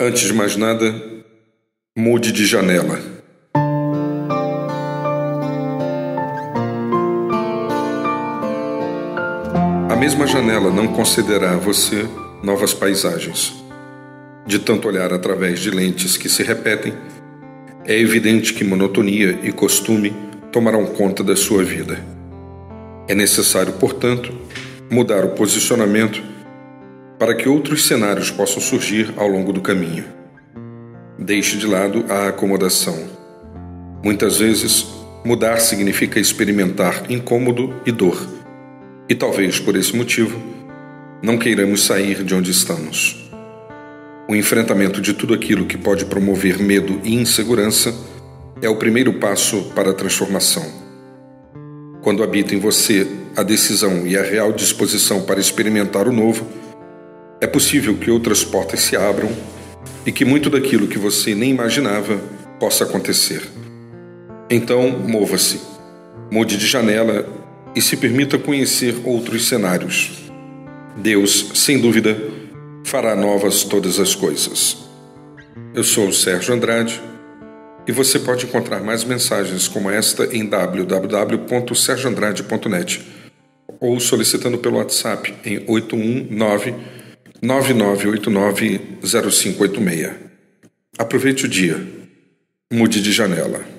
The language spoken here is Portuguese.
Antes de mais nada, mude de janela. A mesma janela não concederá a você novas paisagens. De tanto olhar através de lentes que se repetem, é evidente que monotonia e costume tomarão conta da sua vida. É necessário, portanto, mudar o posicionamento para que outros cenários possam surgir ao longo do caminho. Deixe de lado a acomodação. Muitas vezes, mudar significa experimentar incômodo e dor, e talvez por esse motivo não queiramos sair de onde estamos. O enfrentamento de tudo aquilo que pode promover medo e insegurança é o primeiro passo para a transformação. Quando habita em você a decisão e a real disposição para experimentar o novo, é possível que outras portas se abram e que muito daquilo que você nem imaginava possa acontecer. Então, mova-se, mude de janela e se permita conhecer outros cenários. Deus, sem dúvida, fará novas todas as coisas. Eu sou o Sérgio Andrade e você pode encontrar mais mensagens como esta em www.sergioandrade.net ou solicitando pelo WhatsApp em 819 99890586. Aproveite o dia. Mude de janela.